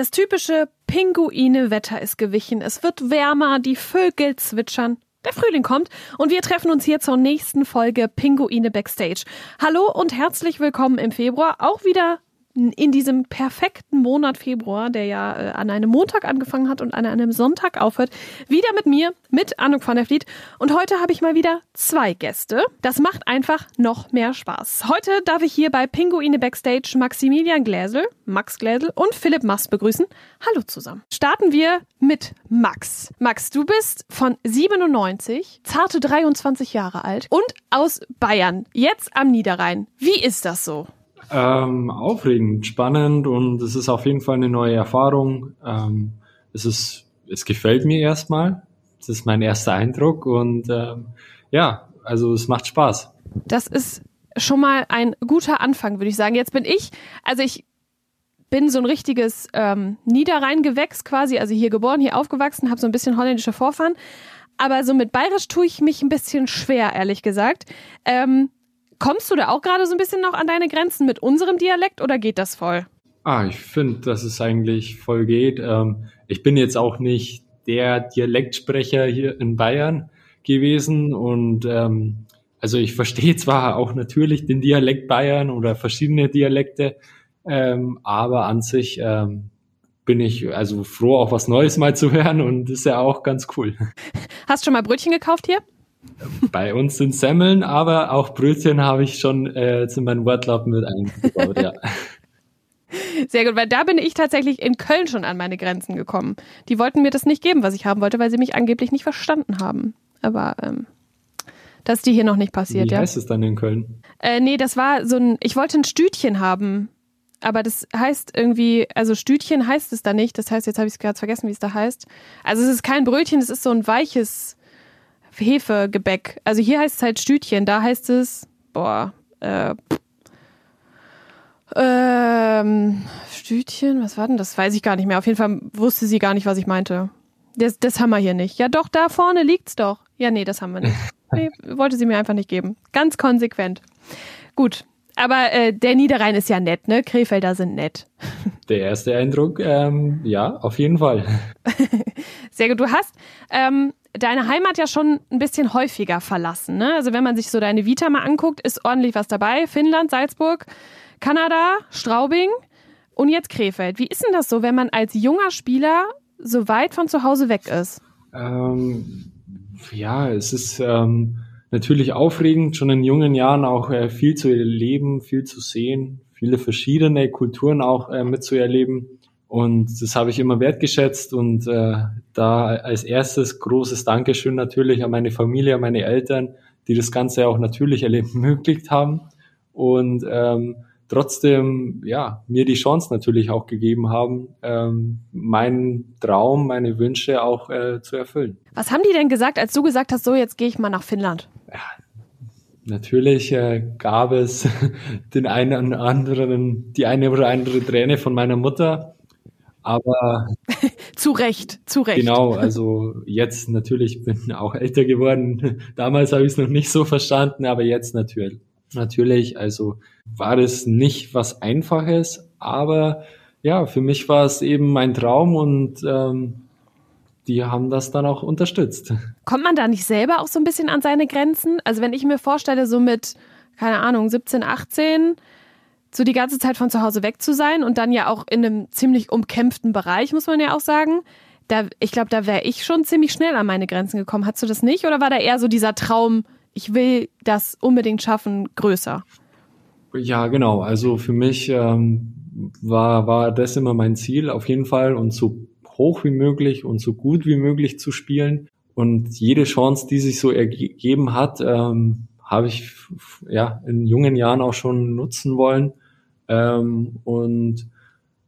Das typische Pinguine-Wetter ist gewichen. Es wird wärmer, die Vögel zwitschern. Der Frühling kommt und wir treffen uns hier zur nächsten Folge Pinguine Backstage. Hallo und herzlich willkommen im Februar. Auch wieder in diesem perfekten Monat Februar, der ja äh, an einem Montag angefangen hat und an einem Sonntag aufhört, wieder mit mir, mit Anouk van der Vliet. Und heute habe ich mal wieder zwei Gäste. Das macht einfach noch mehr Spaß. Heute darf ich hier bei Pinguine Backstage Maximilian Gläsel, Max Gläsel und Philipp Mast begrüßen. Hallo zusammen. Starten wir mit Max. Max, du bist von 97, zarte 23 Jahre alt und aus Bayern, jetzt am Niederrhein. Wie ist das so? Ähm, aufregend, spannend und es ist auf jeden Fall eine neue Erfahrung. Ähm, es ist, es gefällt mir erstmal. Das ist mein erster Eindruck und ähm, ja, also es macht Spaß. Das ist schon mal ein guter Anfang, würde ich sagen. Jetzt bin ich, also ich bin so ein richtiges ähm, Niederrheingewächs quasi, also hier geboren, hier aufgewachsen, habe so ein bisschen holländische Vorfahren. Aber so mit Bayerisch tue ich mich ein bisschen schwer, ehrlich gesagt. Ähm, Kommst du da auch gerade so ein bisschen noch an deine Grenzen mit unserem Dialekt oder geht das voll? Ah, ich finde, dass es eigentlich voll geht. Ähm, ich bin jetzt auch nicht der Dialektsprecher hier in Bayern gewesen und ähm, also ich verstehe zwar auch natürlich den Dialekt Bayern oder verschiedene Dialekte, ähm, aber an sich ähm, bin ich also froh, auch was Neues mal zu hören und ist ja auch ganz cool. Hast du schon mal Brötchen gekauft hier? Bei uns sind Semmeln, aber auch Brötchen habe ich schon äh, zu meinem Wortlaut mit eingebaut, ja. Sehr gut, weil da bin ich tatsächlich in Köln schon an meine Grenzen gekommen. Die wollten mir das nicht geben, was ich haben wollte, weil sie mich angeblich nicht verstanden haben. Aber ähm, das ist die hier noch nicht passiert, Wie ja. Wie heißt es dann in Köln? Äh, nee, das war so ein, ich wollte ein Stütchen haben. Aber das heißt irgendwie, also Stütchen heißt es da nicht. Das heißt, jetzt habe ich es gerade vergessen, wie es da heißt. Also es ist kein Brötchen, es ist so ein weiches Hefegebäck. Also hier heißt es halt Stütchen, da heißt es, boah, äh, ähm, Stütchen, was war denn das? Weiß ich gar nicht mehr. Auf jeden Fall wusste sie gar nicht, was ich meinte. Das, das haben wir hier nicht. Ja, doch, da vorne liegt's doch. Ja, nee, das haben wir nicht. Nee, wollte sie mir einfach nicht geben. Ganz konsequent. Gut. Aber äh, der Niederrhein ist ja nett, ne? Krefelder sind nett. Der erste Eindruck, ähm, ja, auf jeden Fall. Sehr gut. Du hast ähm, deine Heimat ja schon ein bisschen häufiger verlassen. Ne? Also wenn man sich so deine Vita mal anguckt, ist ordentlich was dabei. Finnland, Salzburg, Kanada, Straubing und jetzt Krefeld. Wie ist denn das so, wenn man als junger Spieler so weit von zu Hause weg ist? Ähm, ja, es ist ähm, natürlich aufregend, schon in jungen Jahren auch äh, viel zu erleben, viel zu sehen, viele verschiedene Kulturen auch äh, mitzuerleben. Und das habe ich immer wertgeschätzt und äh, da als erstes großes Dankeschön natürlich an meine Familie, an meine Eltern, die das Ganze auch natürlich ermöglicht haben und ähm, trotzdem ja mir die Chance natürlich auch gegeben haben, ähm, meinen Traum, meine Wünsche auch äh, zu erfüllen. Was haben die denn gesagt, als du gesagt hast, so jetzt gehe ich mal nach Finnland? Ja, natürlich äh, gab es den einen oder anderen, die eine oder andere Träne von meiner Mutter aber zu Recht, zu Recht. Genau, also jetzt natürlich bin auch älter geworden. Damals habe ich es noch nicht so verstanden, aber jetzt natürlich. Natürlich, also war das nicht was Einfaches, aber ja, für mich war es eben mein Traum und ähm, die haben das dann auch unterstützt. Kommt man da nicht selber auch so ein bisschen an seine Grenzen? Also wenn ich mir vorstelle, so mit, keine Ahnung, 17, 18, so die ganze Zeit von zu Hause weg zu sein und dann ja auch in einem ziemlich umkämpften Bereich, muss man ja auch sagen. Da, ich glaube, da wäre ich schon ziemlich schnell an meine Grenzen gekommen. Hattest du das nicht? Oder war da eher so dieser Traum, ich will das unbedingt schaffen, größer? Ja, genau. Also für mich ähm, war, war das immer mein Ziel, auf jeden Fall und so hoch wie möglich und so gut wie möglich zu spielen. Und jede Chance, die sich so ergeben hat, ähm, habe ich ja in jungen Jahren auch schon nutzen wollen. Ähm, und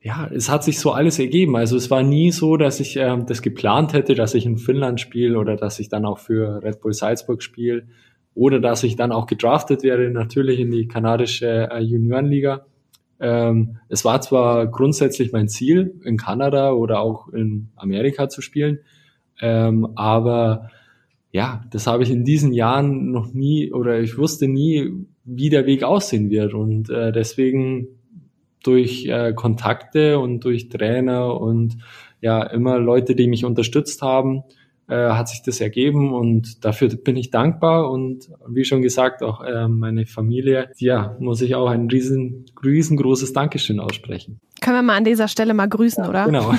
ja, es hat sich so alles ergeben. Also es war nie so, dass ich ähm, das geplant hätte, dass ich in Finnland spiele oder dass ich dann auch für Red Bull Salzburg spiele oder dass ich dann auch gedraftet werde, natürlich in die kanadische äh, Juniorenliga. Ähm, es war zwar grundsätzlich mein Ziel, in Kanada oder auch in Amerika zu spielen, ähm, aber ja, das habe ich in diesen Jahren noch nie oder ich wusste nie, wie der Weg aussehen wird. Und äh, deswegen durch äh, Kontakte und durch Trainer und ja immer Leute, die mich unterstützt haben, äh, hat sich das ergeben und dafür bin ich dankbar und wie schon gesagt auch äh, meine Familie, ja, muss ich auch ein riesen, riesengroßes Dankeschön aussprechen. Können wir mal an dieser Stelle mal grüßen, ja, oder? Genau.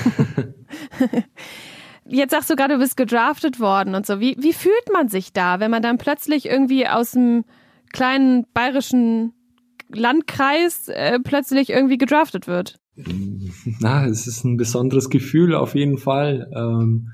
Jetzt sagst du gerade, du bist gedraftet worden und so. Wie, wie fühlt man sich da, wenn man dann plötzlich irgendwie aus dem kleinen bayerischen Landkreis äh, plötzlich irgendwie gedraftet wird? Na, es ist ein besonderes Gefühl auf jeden Fall. Ähm,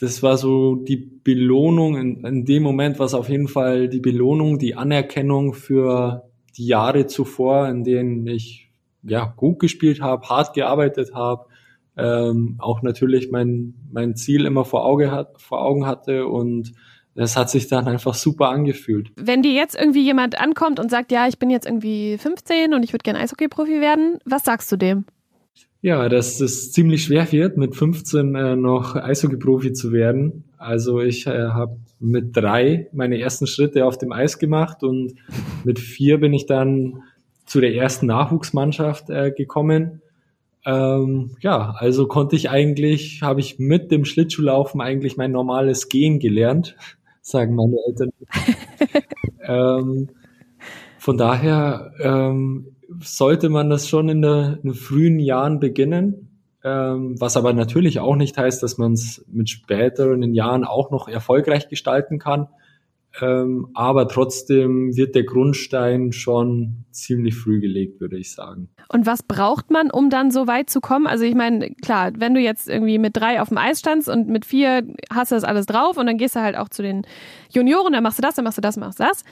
das war so die Belohnung, in, in dem Moment war es auf jeden Fall die Belohnung, die Anerkennung für die Jahre zuvor, in denen ich ja gut gespielt habe, hart gearbeitet habe, ähm, auch natürlich mein mein Ziel immer vor Auge hat, vor Augen hatte und das hat sich dann einfach super angefühlt. Wenn dir jetzt irgendwie jemand ankommt und sagt, ja, ich bin jetzt irgendwie 15 und ich würde gerne Eishockey-Profi werden, was sagst du dem? Ja, dass es ziemlich schwer wird, mit 15 äh, noch Eishockey-Profi zu werden. Also ich äh, habe mit drei meine ersten Schritte auf dem Eis gemacht und mit vier bin ich dann zu der ersten Nachwuchsmannschaft äh, gekommen. Ähm, ja, also konnte ich eigentlich, habe ich mit dem Schlittschuhlaufen eigentlich mein normales Gehen gelernt sagen meine Eltern. ähm, von daher ähm, sollte man das schon in, der, in den frühen Jahren beginnen, ähm, was aber natürlich auch nicht heißt, dass man es mit späteren Jahren auch noch erfolgreich gestalten kann. Ähm, aber trotzdem wird der Grundstein schon ziemlich früh gelegt, würde ich sagen. Und was braucht man, um dann so weit zu kommen? Also ich meine, klar, wenn du jetzt irgendwie mit drei auf dem Eis standst und mit vier hast du das alles drauf und dann gehst du halt auch zu den Junioren, dann machst du das, dann machst du das, machst du das.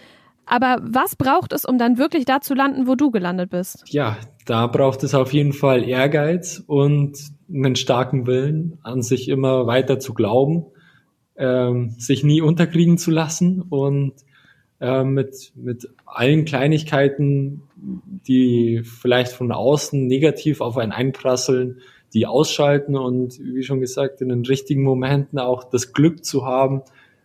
Aber was braucht es, um dann wirklich da zu landen, wo du gelandet bist? Ja, da braucht es auf jeden Fall Ehrgeiz und einen starken Willen, an sich immer weiter zu glauben ähm, sich nie unterkriegen zu lassen und äh, mit, mit allen Kleinigkeiten, die vielleicht von außen negativ auf einen einprasseln, die ausschalten und wie schon gesagt, in den richtigen Momenten auch das Glück zu haben,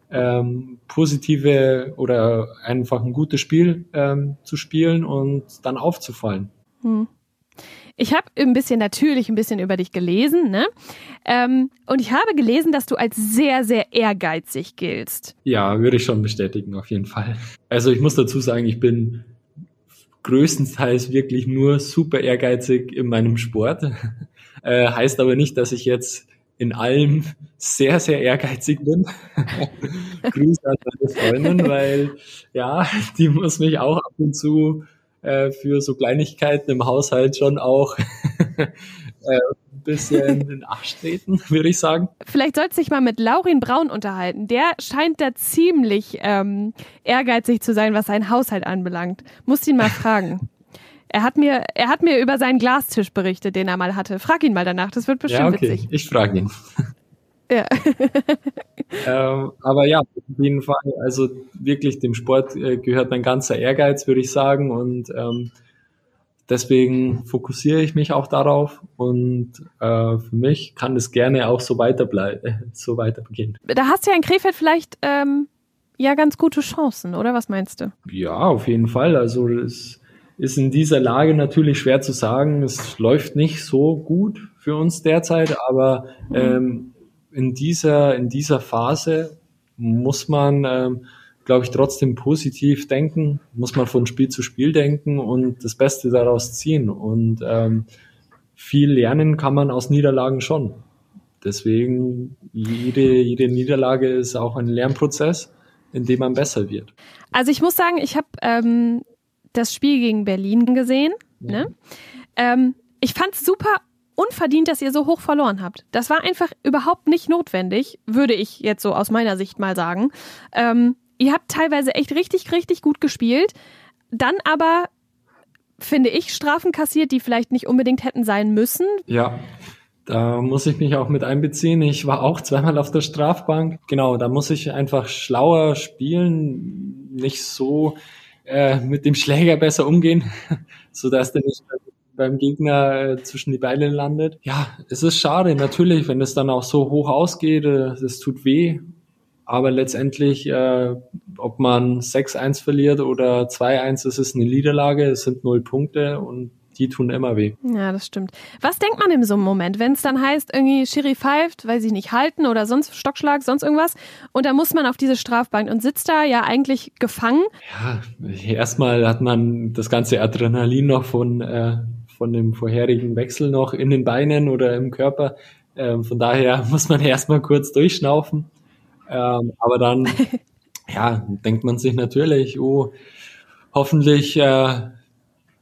ähm, positive oder einfach ein gutes Spiel ähm, zu spielen und dann aufzufallen. Hm. Ich habe ein bisschen natürlich ein bisschen über dich gelesen, ne? Ähm, und ich habe gelesen, dass du als sehr, sehr ehrgeizig giltst. Ja, würde ich schon bestätigen, auf jeden Fall. Also ich muss dazu sagen, ich bin größtenteils wirklich nur super ehrgeizig in meinem Sport. Äh, heißt aber nicht, dass ich jetzt in allem sehr, sehr ehrgeizig bin. Grüße an meine Freundin, weil ja, die muss mich auch ab und zu äh, für so Kleinigkeiten im Haushalt schon auch äh, ein bisschen in den Arsch treten, würde ich sagen. Vielleicht sollst du dich mal mit Laurin Braun unterhalten. Der scheint da ziemlich ähm, ehrgeizig zu sein, was seinen Haushalt anbelangt. Muss ihn mal fragen. Er hat mir, er hat mir über seinen Glastisch berichtet, den er mal hatte. Frag ihn mal danach, das wird bestimmt ja, okay. witzig. Ich frage ihn. Ja. ähm, aber ja, auf jeden Fall, also wirklich dem Sport äh, gehört mein ganzer Ehrgeiz, würde ich sagen. Und ähm, deswegen fokussiere ich mich auch darauf. Und äh, für mich kann es gerne auch so weiterbleiben, äh, so weiter beginnen. Da hast du ja in Krefeld vielleicht ähm, ja ganz gute Chancen, oder was meinst du? Ja, auf jeden Fall. Also es ist in dieser Lage natürlich schwer zu sagen. Es läuft nicht so gut für uns derzeit, aber mhm. ähm, in dieser, in dieser Phase muss man, ähm, glaube ich, trotzdem positiv denken, muss man von Spiel zu Spiel denken und das Beste daraus ziehen. Und ähm, viel lernen kann man aus Niederlagen schon. Deswegen, jede, jede Niederlage ist auch ein Lernprozess, in dem man besser wird. Also ich muss sagen, ich habe ähm, das Spiel gegen Berlin gesehen. Ja. Ne? Ähm, ich fand es super unverdient, dass ihr so hoch verloren habt. Das war einfach überhaupt nicht notwendig, würde ich jetzt so aus meiner Sicht mal sagen. Ähm, ihr habt teilweise echt richtig, richtig gut gespielt, dann aber finde ich, Strafen kassiert, die vielleicht nicht unbedingt hätten sein müssen. Ja, da muss ich mich auch mit einbeziehen. Ich war auch zweimal auf der Strafbank. Genau, da muss ich einfach schlauer spielen, nicht so äh, mit dem Schläger besser umgehen, sodass der nicht beim Gegner äh, zwischen die Beine landet. Ja, es ist schade, natürlich, wenn es dann auch so hoch ausgeht, äh, es tut weh. Aber letztendlich, äh, ob man 6-1 verliert oder 2-1, es ist eine Niederlage, es sind null Punkte und die tun immer weh. Ja, das stimmt. Was denkt man in so einem Moment, wenn es dann heißt, irgendwie Schiri pfeift, weiß ich nicht, halten oder sonst Stockschlag, sonst irgendwas und da muss man auf diese Strafbank und sitzt da ja eigentlich gefangen? Ja, erstmal hat man das ganze Adrenalin noch von, äh, von dem vorherigen Wechsel noch in den Beinen oder im Körper. Ähm, von daher muss man erstmal kurz durchschnaufen. Ähm, aber dann, ja, denkt man sich natürlich, oh, hoffentlich äh,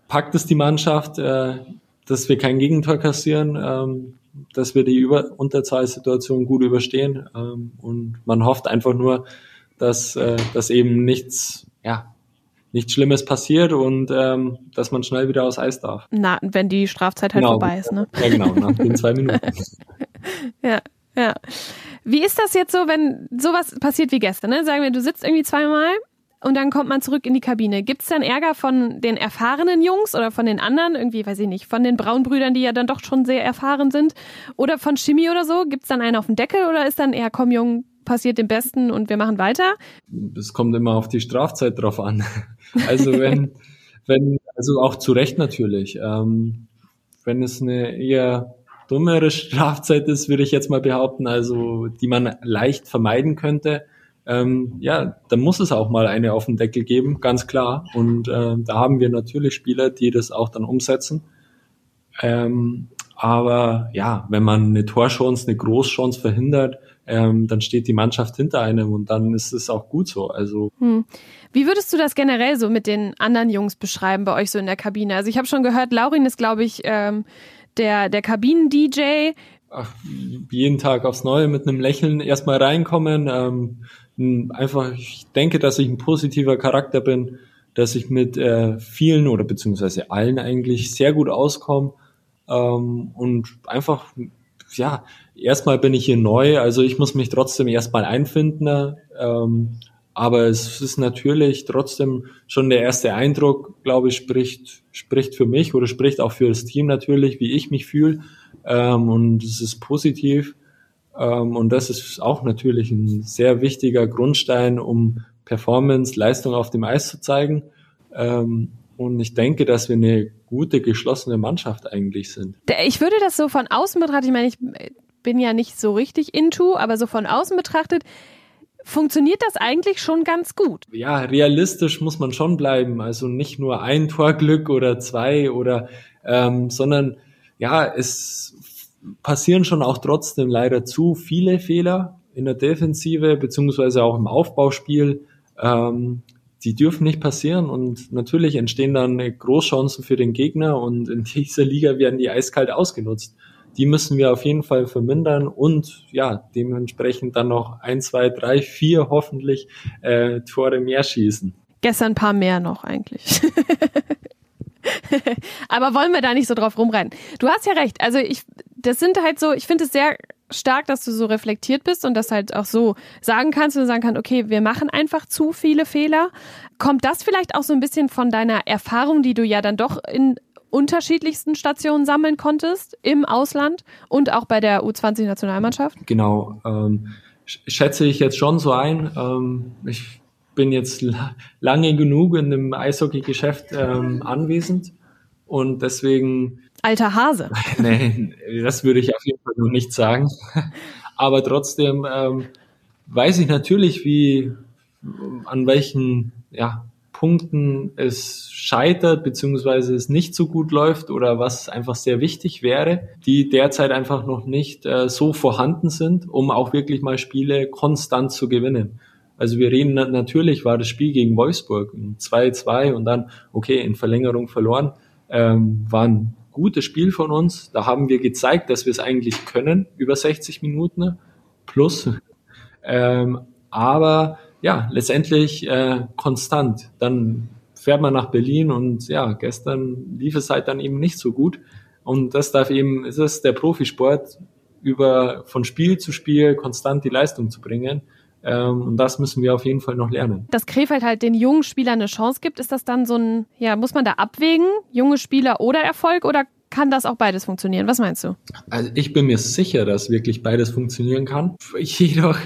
packt es die Mannschaft, äh, dass wir kein Gegentor kassieren, ähm, dass wir die Über Unterzahlsituation gut überstehen. Ähm, und man hofft einfach nur, dass, äh, dass eben nichts, ja, nichts Schlimmes passiert und ähm, dass man schnell wieder aus Eis darf. Na, wenn die Strafzeit halt genau, vorbei ist, ne? Ja, genau, nach den zwei Minuten. ja, ja. Wie ist das jetzt so, wenn sowas passiert wie gestern? Ne? Sagen wir, du sitzt irgendwie zweimal und dann kommt man zurück in die Kabine. Gibt es dann Ärger von den erfahrenen Jungs oder von den anderen? Irgendwie, weiß ich nicht, von den Braunbrüdern, die ja dann doch schon sehr erfahren sind? Oder von Chemie oder so? Gibt es dann einen auf dem Deckel oder ist dann eher, komm Jung, passiert dem Besten und wir machen weiter? Es kommt immer auf die Strafzeit drauf an. Also wenn, wenn, also auch zu Recht natürlich. Ähm, wenn es eine eher dummere Strafzeit ist, würde ich jetzt mal behaupten, also die man leicht vermeiden könnte, ähm, ja, dann muss es auch mal eine auf den Deckel geben, ganz klar. Und äh, da haben wir natürlich Spieler, die das auch dann umsetzen. Ähm, aber ja, wenn man eine Torchance, eine Großchance verhindert, ähm, dann steht die Mannschaft hinter einem und dann ist es auch gut so. Also hm. wie würdest du das generell so mit den anderen Jungs beschreiben bei euch so in der Kabine? Also ich habe schon gehört, Laurin ist, glaube ich, ähm, der der Kabinen-DJ. jeden Tag aufs Neue mit einem Lächeln erstmal reinkommen. Ähm, einfach, ich denke, dass ich ein positiver Charakter bin, dass ich mit äh, vielen oder beziehungsweise allen eigentlich sehr gut auskomme ähm, und einfach ja, erstmal bin ich hier neu, also ich muss mich trotzdem erstmal einfinden. Ähm, aber es ist natürlich trotzdem schon der erste Eindruck, glaube ich, spricht, spricht für mich oder spricht auch für das Team natürlich, wie ich mich fühle. Ähm, und es ist positiv. Ähm, und das ist auch natürlich ein sehr wichtiger Grundstein, um Performance, Leistung auf dem Eis zu zeigen. Ähm, und ich denke, dass wir eine gute, geschlossene Mannschaft eigentlich sind. Ich würde das so von außen betrachtet, ich meine, ich bin ja nicht so richtig into, aber so von außen betrachtet, funktioniert das eigentlich schon ganz gut. Ja, realistisch muss man schon bleiben. Also nicht nur ein Torglück oder zwei oder, ähm, sondern ja, es passieren schon auch trotzdem leider zu viele Fehler in der Defensive beziehungsweise auch im Aufbauspiel. Ähm, die dürfen nicht passieren und natürlich entstehen dann Großchancen für den Gegner und in dieser Liga werden die eiskalt ausgenutzt. Die müssen wir auf jeden Fall vermindern und ja, dementsprechend dann noch ein, zwei, drei, vier hoffentlich äh, Tore mehr schießen. Gestern ein paar mehr noch eigentlich. Aber wollen wir da nicht so drauf rumrennen? Du hast ja recht. Also ich, das sind halt so, ich finde es sehr stark, dass du so reflektiert bist und das halt auch so sagen kannst und sagen kannst, okay, wir machen einfach zu viele Fehler. Kommt das vielleicht auch so ein bisschen von deiner Erfahrung, die du ja dann doch in unterschiedlichsten Stationen sammeln konntest im Ausland und auch bei der U20-Nationalmannschaft? Genau, ähm, schätze ich jetzt schon so ein. Ähm, ich bin jetzt lange genug in dem Eishockey-Geschäft ähm, anwesend und deswegen alter Hase. nee, das würde ich auf jeden Fall noch nicht sagen. Aber trotzdem ähm, weiß ich natürlich, wie an welchen ja, Punkten es scheitert, beziehungsweise es nicht so gut läuft oder was einfach sehr wichtig wäre, die derzeit einfach noch nicht äh, so vorhanden sind, um auch wirklich mal Spiele konstant zu gewinnen. Also wir reden natürlich, war das Spiel gegen Wolfsburg 2-2 und dann, okay, in Verlängerung verloren, ähm, waren gutes Spiel von uns. Da haben wir gezeigt, dass wir es eigentlich können, über 60 Minuten plus. Ähm, aber ja, letztendlich äh, konstant. Dann fährt man nach Berlin und ja, gestern lief es halt dann eben nicht so gut. Und das darf eben, ist es der Profisport, über von Spiel zu Spiel konstant die Leistung zu bringen. Ähm, und das müssen wir auf jeden Fall noch lernen. Dass Krefeld halt den jungen Spielern eine Chance gibt, ist das dann so ein, ja, muss man da abwägen, junge Spieler oder Erfolg oder kann das auch beides funktionieren? Was meinst du? Also ich bin mir sicher, dass wirklich beides funktionieren kann. Jedoch,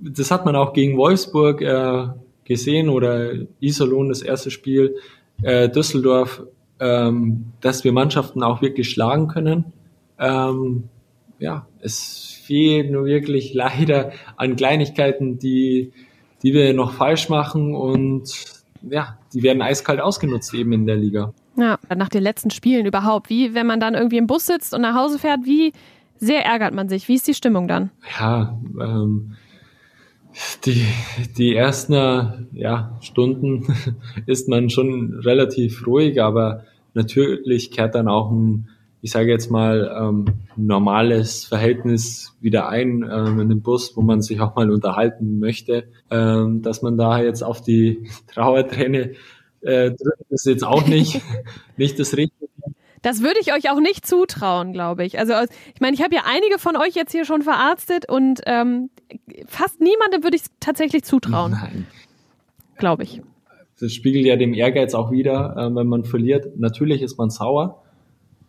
das hat man auch gegen Wolfsburg äh, gesehen oder Iserlohn das erste Spiel, äh, Düsseldorf ähm, dass wir Mannschaften auch wirklich schlagen können. Ähm, ja, es fehlt nur wirklich leider an Kleinigkeiten, die, die wir noch falsch machen und ja, die werden eiskalt ausgenutzt eben in der Liga. Ja, nach den letzten Spielen überhaupt. Wie, wenn man dann irgendwie im Bus sitzt und nach Hause fährt, wie sehr ärgert man sich? Wie ist die Stimmung dann? Ja, ähm, die, die ersten ja, Stunden ist man schon relativ ruhig, aber natürlich kehrt dann auch ein, ich sage jetzt mal, ähm, normales Verhältnis wieder ein ähm, in den Bus, wo man sich auch mal unterhalten möchte. Ähm, dass man da jetzt auf die Trauerträne äh, drückt, ist jetzt auch nicht, nicht das Richtige. Das würde ich euch auch nicht zutrauen, glaube ich. Also ich meine, ich habe ja einige von euch jetzt hier schon verarztet und ähm, fast niemandem würde ich es tatsächlich zutrauen. Nein. Glaube ich. Das spiegelt ja dem Ehrgeiz auch wieder, äh, wenn man verliert. Natürlich ist man sauer,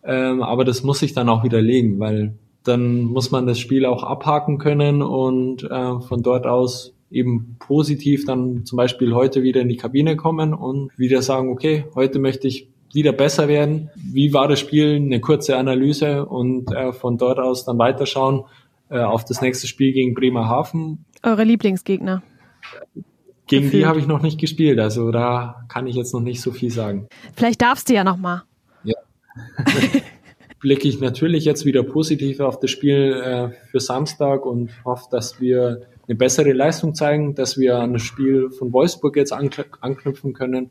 ähm, aber das muss sich dann auch widerlegen, weil dann muss man das Spiel auch abhaken können und äh, von dort aus eben positiv dann zum Beispiel heute wieder in die Kabine kommen und wieder sagen, okay, heute möchte ich wieder besser werden. Wie war das Spiel? Eine kurze Analyse und äh, von dort aus dann weiterschauen äh, auf das nächste Spiel gegen Bremerhaven. Eure Lieblingsgegner? Gegen Gefühlt. die habe ich noch nicht gespielt, also da kann ich jetzt noch nicht so viel sagen. Vielleicht darfst du ja noch mal. Blicke ich natürlich jetzt wieder positiv auf das Spiel äh, für Samstag und hoffe, dass wir eine bessere Leistung zeigen, dass wir an das Spiel von Wolfsburg jetzt anknüpfen können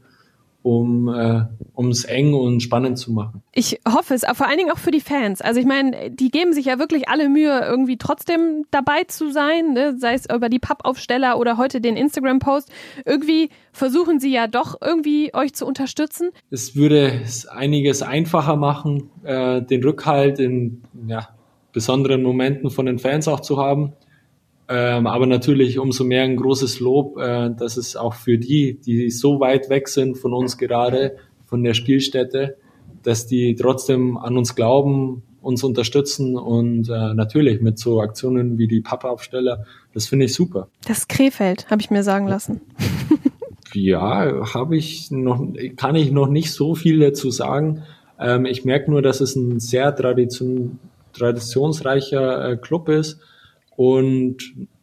um äh, um es eng und spannend zu machen. Ich hoffe es, aber vor allen Dingen auch für die Fans. Also ich meine, die geben sich ja wirklich alle Mühe, irgendwie trotzdem dabei zu sein, ne? sei es über die Pappaufsteller oder heute den Instagram-Post. Irgendwie versuchen sie ja doch irgendwie euch zu unterstützen. Es würde einiges einfacher machen, äh, den Rückhalt in ja, besonderen Momenten von den Fans auch zu haben. Ähm, aber natürlich umso mehr ein großes Lob, äh, dass es auch für die, die so weit weg sind von uns gerade, von der Spielstätte, dass die trotzdem an uns glauben, uns unterstützen und äh, natürlich mit so Aktionen wie die Papa-Aufsteller, das finde ich super. Das Krefeld, habe ich mir sagen lassen. ja, habe ich noch, kann ich noch nicht so viel dazu sagen. Ähm, ich merke nur, dass es ein sehr tradition, traditionsreicher äh, Club ist und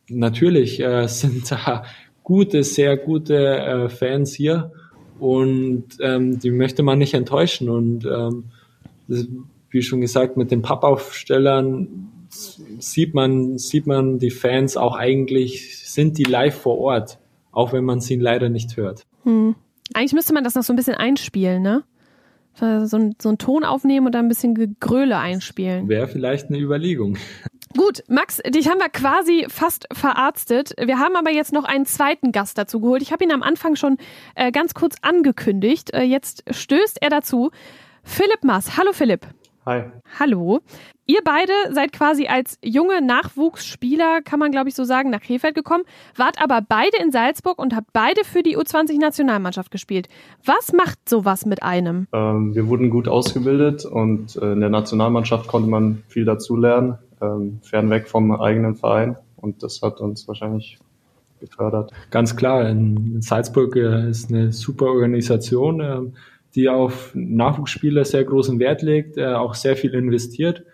natürlich äh, sind da gute, sehr gute äh, Fans hier und ähm, die möchte man nicht enttäuschen. Und ähm, das, wie schon gesagt, mit den Pappaufstellern sieht man, sieht man die Fans auch eigentlich, sind die live vor Ort, auch wenn man sie leider nicht hört. Hm. Eigentlich müsste man das noch so ein bisschen einspielen, ne? So ein, so ein Ton aufnehmen und dann ein bisschen Gegröle einspielen. Wäre vielleicht eine Überlegung. Gut, Max, dich haben wir quasi fast verarztet. Wir haben aber jetzt noch einen zweiten Gast dazu geholt. Ich habe ihn am Anfang schon äh, ganz kurz angekündigt. Äh, jetzt stößt er dazu. Philipp Maas. Hallo Philipp. Hi. Hallo. Ihr beide seid quasi als junge Nachwuchsspieler, kann man glaube ich so sagen, nach Krefeld gekommen, wart aber beide in Salzburg und habt beide für die U20-Nationalmannschaft gespielt. Was macht sowas mit einem? Ähm, wir wurden gut ausgebildet und äh, in der Nationalmannschaft konnte man viel dazulernen ähm, fernweg vom eigenen Verein und das hat uns wahrscheinlich gefördert. Ganz klar, in Salzburg äh, ist eine super Organisation, äh, die auf Nachwuchsspieler sehr großen Wert legt, äh, auch sehr viel investiert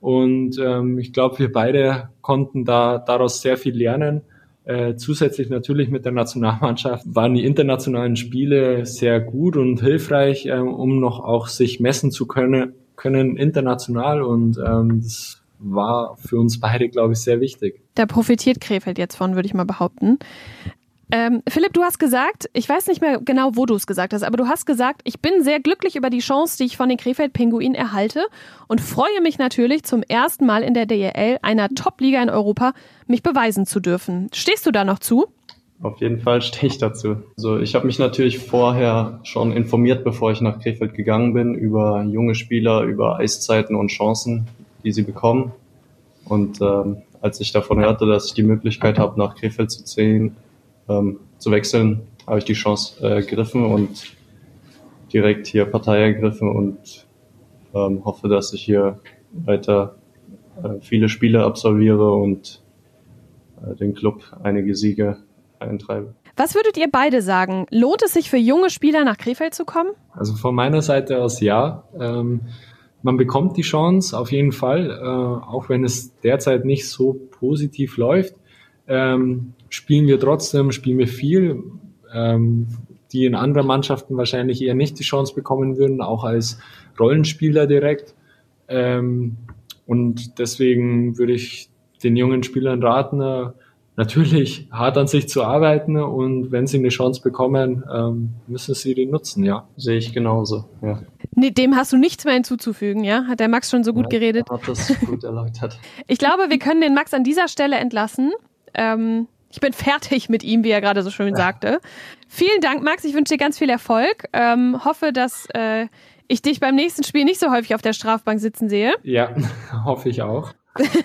und ähm, ich glaube, wir beide konnten da daraus sehr viel lernen. Äh, zusätzlich natürlich mit der Nationalmannschaft waren die internationalen Spiele sehr gut und hilfreich, äh, um noch auch sich messen zu können, können international und ähm, das war für uns beide, glaube ich, sehr wichtig. Da profitiert Krefeld jetzt von, würde ich mal behaupten. Ähm, Philipp, du hast gesagt, ich weiß nicht mehr genau, wo du es gesagt hast, aber du hast gesagt, ich bin sehr glücklich über die Chance, die ich von den Krefeld-Pinguinen erhalte und freue mich natürlich, zum ersten Mal in der DEL, einer Top-Liga in Europa, mich beweisen zu dürfen. Stehst du da noch zu? Auf jeden Fall stehe ich dazu. Also ich habe mich natürlich vorher schon informiert, bevor ich nach Krefeld gegangen bin, über junge Spieler, über Eiszeiten und Chancen, die sie bekommen. Und ähm, als ich davon hörte, dass ich die Möglichkeit habe, nach Krefeld zu ziehen, ähm, zu wechseln, habe ich die Chance äh, gegriffen und direkt hier Partei ergriffen und ähm, hoffe, dass ich hier weiter äh, viele Spiele absolviere und äh, den Club einige Siege eintreibe. Was würdet ihr beide sagen? Lohnt es sich für junge Spieler nach Krefeld zu kommen? Also von meiner Seite aus ja. Ähm, man bekommt die Chance auf jeden Fall, äh, auch wenn es derzeit nicht so positiv läuft. Ähm, spielen wir trotzdem, spielen wir viel, ähm, die in anderen Mannschaften wahrscheinlich eher nicht die Chance bekommen würden, auch als Rollenspieler direkt. Ähm, und deswegen würde ich den jungen Spielern raten, äh, natürlich hart an sich zu arbeiten und wenn sie eine Chance bekommen, ähm, müssen sie die nutzen, ja. Sehe ich genauso, ja. Nee, dem hast du nichts mehr hinzuzufügen, ja? Hat der Max schon so gut ja, geredet? Hat das gut erläutert. ich glaube, wir können den Max an dieser Stelle entlassen. Ähm, ich bin fertig mit ihm, wie er gerade so schön sagte. Vielen Dank, Max. Ich wünsche dir ganz viel Erfolg. Ähm, hoffe, dass äh, ich dich beim nächsten Spiel nicht so häufig auf der Strafbank sitzen sehe. Ja, hoffe ich auch.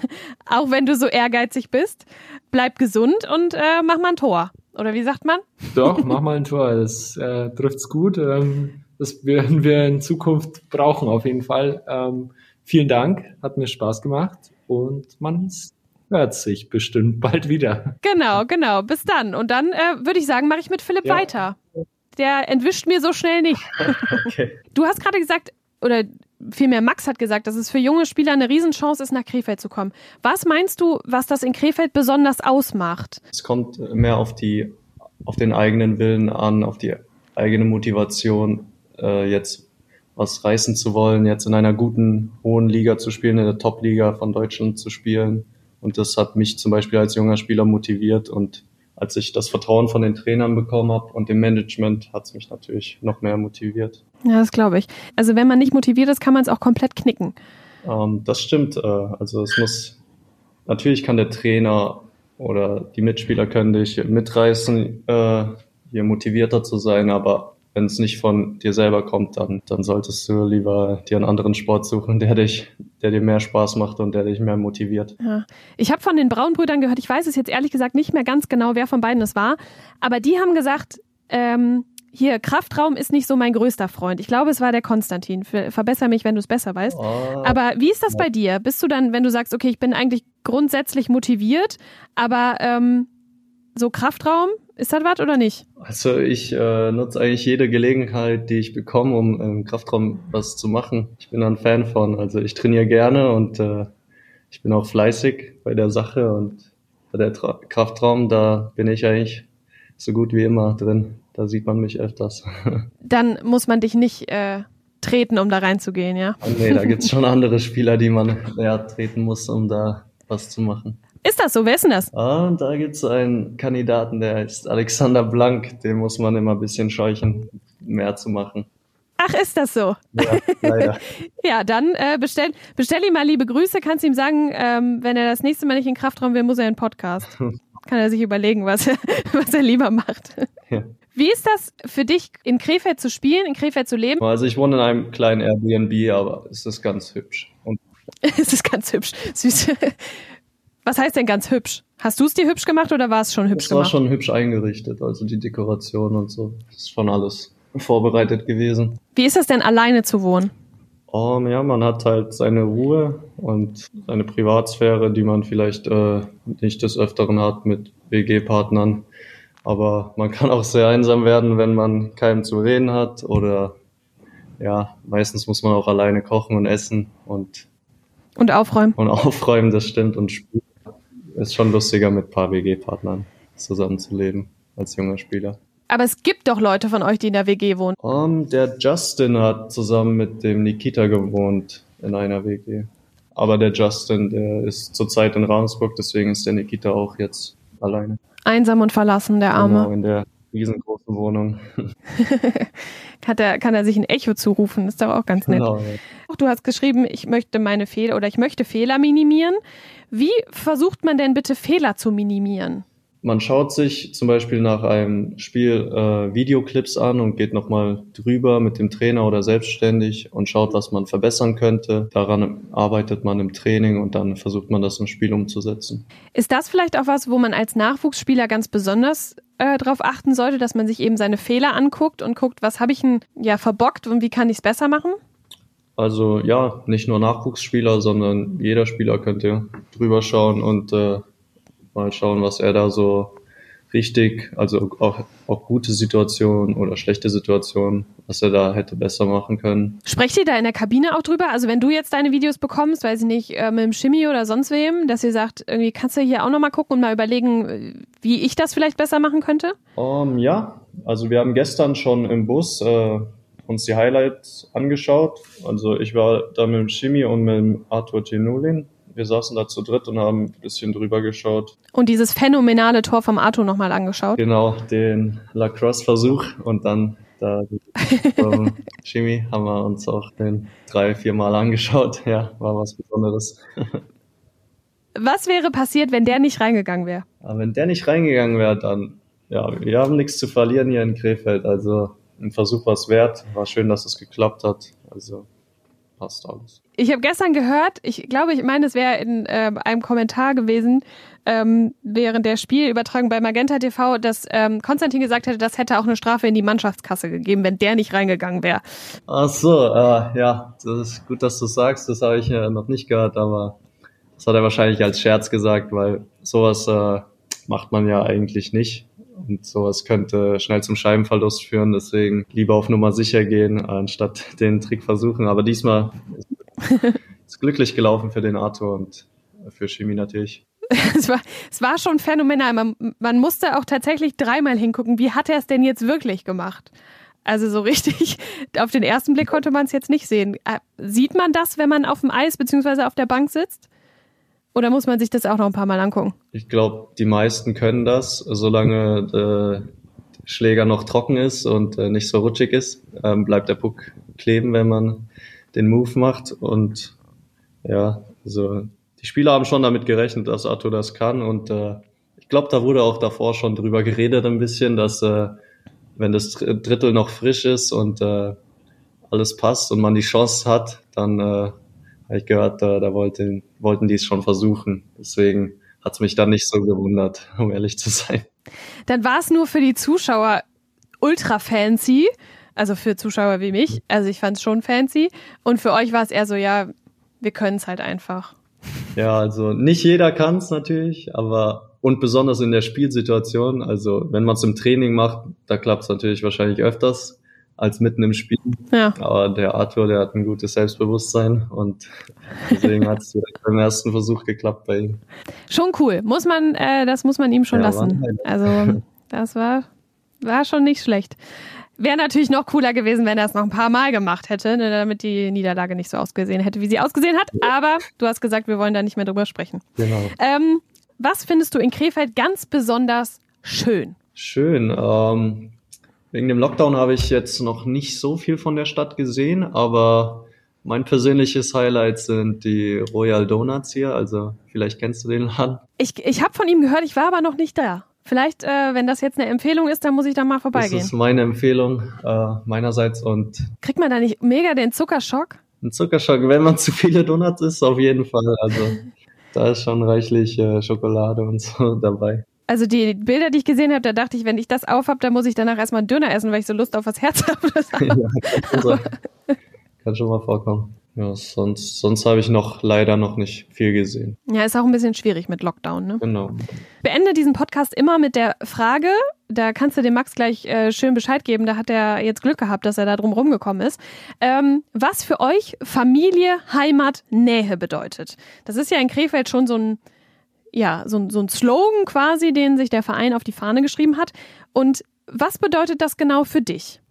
auch wenn du so ehrgeizig bist. Bleib gesund und äh, mach mal ein Tor. Oder wie sagt man? Doch, mach mal ein Tor. Das äh, trifft's gut. Ähm, das werden wir in Zukunft brauchen auf jeden Fall. Ähm, vielen Dank, hat mir Spaß gemacht und man hört sich bestimmt bald wieder. Genau, genau. Bis dann. Und dann äh, würde ich sagen, mache ich mit Philipp ja. weiter. Der entwischt mir so schnell nicht. okay. Du hast gerade gesagt, oder vielmehr Max hat gesagt, dass es für junge Spieler eine Riesenchance ist, nach Krefeld zu kommen. Was meinst du, was das in Krefeld besonders ausmacht? Es kommt mehr auf die, auf den eigenen Willen an, auf die eigene Motivation, äh, jetzt was reißen zu wollen, jetzt in einer guten, hohen Liga zu spielen, in der Top-Liga von Deutschland zu spielen. Und das hat mich zum Beispiel als junger Spieler motiviert und als ich das Vertrauen von den Trainern bekommen habe und dem Management, hat es mich natürlich noch mehr motiviert. Ja, das glaube ich. Also wenn man nicht motiviert ist, kann man es auch komplett knicken. Ähm, das stimmt. Äh, also es muss, natürlich kann der Trainer oder die Mitspieler können dich mitreißen, äh, hier motivierter zu sein, aber wenn es nicht von dir selber kommt, dann, dann solltest du lieber dir einen anderen Sport suchen, der dich, der dir mehr Spaß macht und der dich mehr motiviert. Ja. Ich habe von den Braunbrüdern gehört, ich weiß es jetzt ehrlich gesagt nicht mehr ganz genau, wer von beiden es war, aber die haben gesagt, ähm, hier, Kraftraum ist nicht so mein größter Freund. Ich glaube, es war der Konstantin. Verbessere mich, wenn du es besser weißt. Oh, aber wie ist das bei dir? Bist du dann, wenn du sagst, okay, ich bin eigentlich grundsätzlich motiviert, aber ähm, so Kraftraum, ist das was oder nicht? Also ich äh, nutze eigentlich jede Gelegenheit, die ich bekomme, um im Kraftraum was zu machen. Ich bin ein Fan von. Also ich trainiere gerne und äh, ich bin auch fleißig bei der Sache und bei der Tra Kraftraum, da bin ich eigentlich so gut wie immer drin. Da sieht man mich öfters. Dann muss man dich nicht äh, treten, um da reinzugehen, ja? Nee, da gibt's schon andere Spieler, die man ja, treten muss, um da was zu machen. Ist das so? Wer ist denn das? Ah, und da gibt's einen Kandidaten, der heißt Alexander Blank. Den muss man immer ein bisschen scheuchen, mehr zu machen. Ach, ist das so? Ja, leider. ja, dann äh, bestell, bestell ihm mal liebe Grüße. Kannst ihm sagen, ähm, wenn er das nächste Mal nicht in Kraftraum will, muss er einen Podcast. Kann er sich überlegen, was er, was er lieber macht. Ja. Wie ist das für dich, in Krefeld zu spielen, in Krefeld zu leben? Also ich wohne in einem kleinen Airbnb, aber es ist ganz hübsch. Und es ist ganz hübsch. Süß. Was heißt denn ganz hübsch? Hast du es dir hübsch gemacht oder war es schon hübsch es gemacht? Es war schon hübsch eingerichtet, also die Dekoration und so. Das ist schon alles vorbereitet gewesen. Wie ist das denn, alleine zu wohnen? Um, ja, man hat halt seine Ruhe und seine Privatsphäre, die man vielleicht äh, nicht des Öfteren hat mit WG-Partnern. Aber man kann auch sehr einsam werden, wenn man keinen zu reden hat oder ja, meistens muss man auch alleine kochen und essen und und aufräumen. Und aufräumen, das stimmt und spielen ist schon lustiger, mit ein paar WG-Partnern zusammenzuleben als junger Spieler. Aber es gibt doch Leute von euch, die in der WG wohnen. Um, der Justin hat zusammen mit dem Nikita gewohnt in einer WG. Aber der Justin, der ist zurzeit in Ravensburg, deswegen ist der Nikita auch jetzt alleine. Einsam und verlassen, der Arme. Genau, in der riesengroßen Wohnung. kann, er, kann er sich ein Echo zurufen, ist doch auch ganz nett. Genau. Du hast geschrieben, ich möchte meine Fehler oder ich möchte Fehler minimieren. Wie versucht man denn bitte Fehler zu minimieren? Man schaut sich zum Beispiel nach einem Spiel äh, Videoclips an und geht nochmal drüber mit dem Trainer oder selbstständig und schaut, was man verbessern könnte. Daran arbeitet man im Training und dann versucht man das im Spiel umzusetzen. Ist das vielleicht auch was, wo man als Nachwuchsspieler ganz besonders äh, darauf achten sollte, dass man sich eben seine Fehler anguckt und guckt, was habe ich denn ja verbockt und wie kann ich es besser machen? Also ja, nicht nur Nachwuchsspieler, sondern jeder Spieler könnte drüber schauen und äh, mal schauen, was er da so richtig, also auch, auch gute Situationen oder schlechte Situationen, was er da hätte besser machen können. Sprecht ihr da in der Kabine auch drüber? Also wenn du jetzt deine Videos bekommst, weiß ich nicht, äh, mit dem Shimmy oder sonst wem, dass ihr sagt, irgendwie kannst du hier auch nochmal gucken und mal überlegen, wie ich das vielleicht besser machen könnte? Um, ähm, ja, also wir haben gestern schon im Bus äh, uns die Highlights angeschaut. Also ich war da mit dem Shimmy und mit dem Arthur Tinulin wir saßen da zu dritt und haben ein bisschen drüber geschaut. Und dieses phänomenale Tor vom Arto nochmal angeschaut? Genau, den Lacrosse-Versuch und dann da vom Chemie haben wir uns auch den drei, vier Mal angeschaut. Ja, war was Besonderes. Was wäre passiert, wenn der nicht reingegangen wäre? wenn der nicht reingegangen wäre, dann, ja, wir haben nichts zu verlieren hier in Krefeld. Also ein Versuch war es wert. War schön, dass es geklappt hat. Also passt alles. Ich habe gestern gehört, ich glaube, ich meine, es wäre in äh, einem Kommentar gewesen, ähm, während der Spielübertragung bei Magenta TV, dass ähm, Konstantin gesagt hätte, das hätte auch eine Strafe in die Mannschaftskasse gegeben, wenn der nicht reingegangen wäre. Ach so, äh, ja, das ist gut, dass du sagst, das habe ich äh, noch nicht gehört, aber das hat er wahrscheinlich als Scherz gesagt, weil sowas äh, macht man ja eigentlich nicht. Und sowas könnte schnell zum Scheibenverlust führen. Deswegen lieber auf Nummer sicher gehen, anstatt den Trick versuchen. Aber diesmal ist glücklich gelaufen für den Arthur und für Chemie natürlich. es, war, es war schon phänomenal. Man, man musste auch tatsächlich dreimal hingucken, wie hat er es denn jetzt wirklich gemacht? Also so richtig, auf den ersten Blick konnte man es jetzt nicht sehen. Äh, sieht man das, wenn man auf dem Eis bzw. auf der Bank sitzt? Oder muss man sich das auch noch ein paar Mal angucken? Ich glaube, die meisten können das, solange der Schläger noch trocken ist und äh, nicht so rutschig ist, ähm, bleibt der Puck kleben, wenn man den Move macht. Und ja, also die Spieler haben schon damit gerechnet, dass Arthur das kann. Und äh, ich glaube, da wurde auch davor schon drüber geredet ein bisschen, dass äh, wenn das Drittel noch frisch ist und äh, alles passt und man die Chance hat, dann äh, habe ich gehört, da, da wollten, wollten die es schon versuchen. Deswegen hat es mich dann nicht so gewundert, um ehrlich zu sein. Dann war es nur für die Zuschauer ultra fancy, also für Zuschauer wie mich. Also ich fand es schon fancy. Und für euch war es eher so, ja, wir können es halt einfach. Ja, also nicht jeder kann es natürlich, aber und besonders in der Spielsituation, also wenn man es im Training macht, da klappt es natürlich wahrscheinlich öfters als mitten im Spiel. Ja. Aber der Arthur, der hat ein gutes Selbstbewusstsein und deswegen hat es direkt beim ersten Versuch geklappt bei ihm. Schon cool. Muss man, äh, das muss man ihm schon ja, lassen. Also das war, war schon nicht schlecht. Wäre natürlich noch cooler gewesen, wenn er es noch ein paar Mal gemacht hätte, ne, damit die Niederlage nicht so ausgesehen hätte, wie sie ausgesehen hat. Aber du hast gesagt, wir wollen da nicht mehr drüber sprechen. Genau. Ähm, was findest du in Krefeld ganz besonders schön? Schön. Ähm, Wegen dem Lockdown habe ich jetzt noch nicht so viel von der Stadt gesehen, aber mein persönliches Highlight sind die Royal Donuts hier. Also vielleicht kennst du den Laden. Ich, ich habe von ihm gehört, ich war aber noch nicht da. Vielleicht, äh, wenn das jetzt eine Empfehlung ist, dann muss ich da mal vorbeigehen. Das ist meine Empfehlung äh, meinerseits und kriegt man da nicht mega den Zuckerschock? Ein Zuckerschock, wenn man zu viele Donuts isst, auf jeden Fall. Also da ist schon reichlich äh, Schokolade und so dabei. Also die Bilder, die ich gesehen habe, da dachte ich, wenn ich das aufhab, dann muss ich danach erstmal einen Döner essen, weil ich so Lust auf was Herz habe. ja, kann, kann schon mal vorkommen. Ja, sonst, sonst habe ich noch leider noch nicht viel gesehen. Ja, ist auch ein bisschen schwierig mit Lockdown, ne? Genau. Beende diesen Podcast immer mit der Frage, da kannst du dem Max gleich äh, schön Bescheid geben, da hat er jetzt Glück gehabt, dass er da drum rumgekommen ist. Ähm, was für euch Familie, Heimat, Nähe bedeutet. Das ist ja in Krefeld schon so ein ja, so, so ein Slogan quasi, den sich der Verein auf die Fahne geschrieben hat. Und was bedeutet das genau für dich?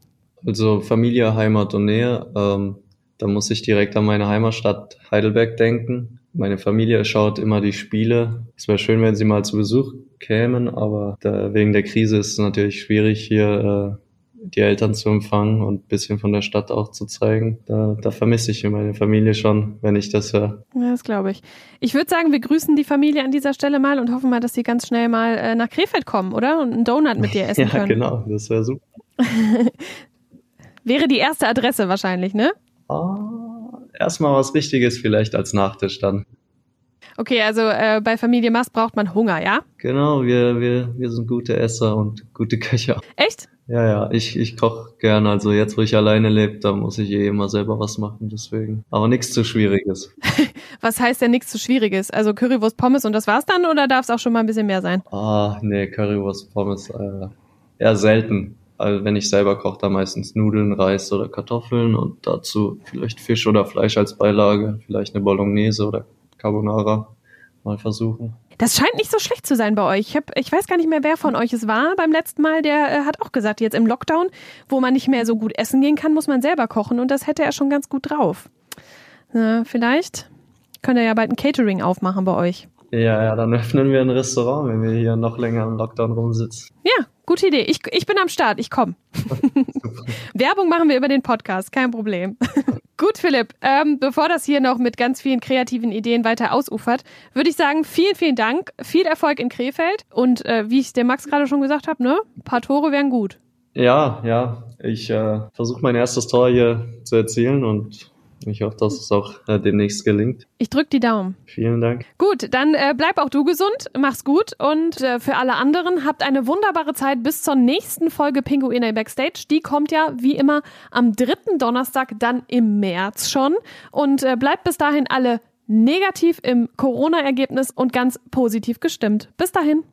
Also Familie, Heimat und Nähe. Ähm, da muss ich direkt an meine Heimatstadt Heidelberg denken. Meine Familie schaut immer die Spiele. Es wäre schön, wenn sie mal zu Besuch kämen, aber da, wegen der Krise ist es natürlich schwierig, hier äh, die Eltern zu empfangen und bisschen von der Stadt auch zu zeigen. Da, da vermisse ich meine Familie schon, wenn ich das höre. Ja, das glaube ich. Ich würde sagen, wir grüßen die Familie an dieser Stelle mal und hoffen mal, dass sie ganz schnell mal äh, nach Krefeld kommen, oder? Und einen Donut mit dir essen ja, können. Ja, genau. Das wäre super. wäre die erste Adresse wahrscheinlich, ne? Ah, erstmal was Richtiges vielleicht als Nachtisch dann. Okay, also äh, bei Familie Mast braucht man Hunger, ja? Genau, wir, wir, wir sind gute Esser und gute Köcher. Echt? Ja, ja, ich, ich koche gern. Also jetzt, wo ich alleine lebe, da muss ich eh immer selber was machen, deswegen. Aber nichts zu Schwieriges. Was heißt denn nichts zu Schwieriges? Also Currywurst, Pommes und das war's dann oder darf es auch schon mal ein bisschen mehr sein? Ah, nee, Currywurst, Pommes äh, eher selten. Also wenn ich selber koche, da meistens Nudeln, Reis oder Kartoffeln und dazu vielleicht Fisch oder Fleisch als Beilage, vielleicht eine Bolognese oder Carbonara mal versuchen. Das scheint nicht so schlecht zu sein bei euch. Ich, hab, ich weiß gar nicht mehr, wer von euch es war beim letzten Mal. Der äh, hat auch gesagt, jetzt im Lockdown, wo man nicht mehr so gut essen gehen kann, muss man selber kochen. Und das hätte er schon ganz gut drauf. Na, vielleicht könnt ihr ja bald ein Catering aufmachen bei euch. Ja, ja, dann öffnen wir ein Restaurant, wenn wir hier noch länger im Lockdown rumsitzen. Ja, gute Idee. Ich, ich bin am Start, ich komme. Werbung machen wir über den Podcast, kein Problem. Gut, Philipp, ähm, bevor das hier noch mit ganz vielen kreativen Ideen weiter ausufert, würde ich sagen, vielen, vielen Dank, viel Erfolg in Krefeld. Und äh, wie ich der Max gerade schon gesagt habe, ne, ein paar Tore wären gut. Ja, ja, ich äh, versuche mein erstes Tor hier zu erzielen und ich hoffe, dass es auch äh, demnächst gelingt. Ich drück die Daumen. Vielen Dank. Gut, dann äh, bleib auch du gesund, mach's gut und äh, für alle anderen habt eine wunderbare Zeit bis zur nächsten Folge Pinguine Backstage. Die kommt ja wie immer am dritten Donnerstag dann im März schon und äh, bleibt bis dahin alle negativ im Corona-Ergebnis und ganz positiv gestimmt. Bis dahin.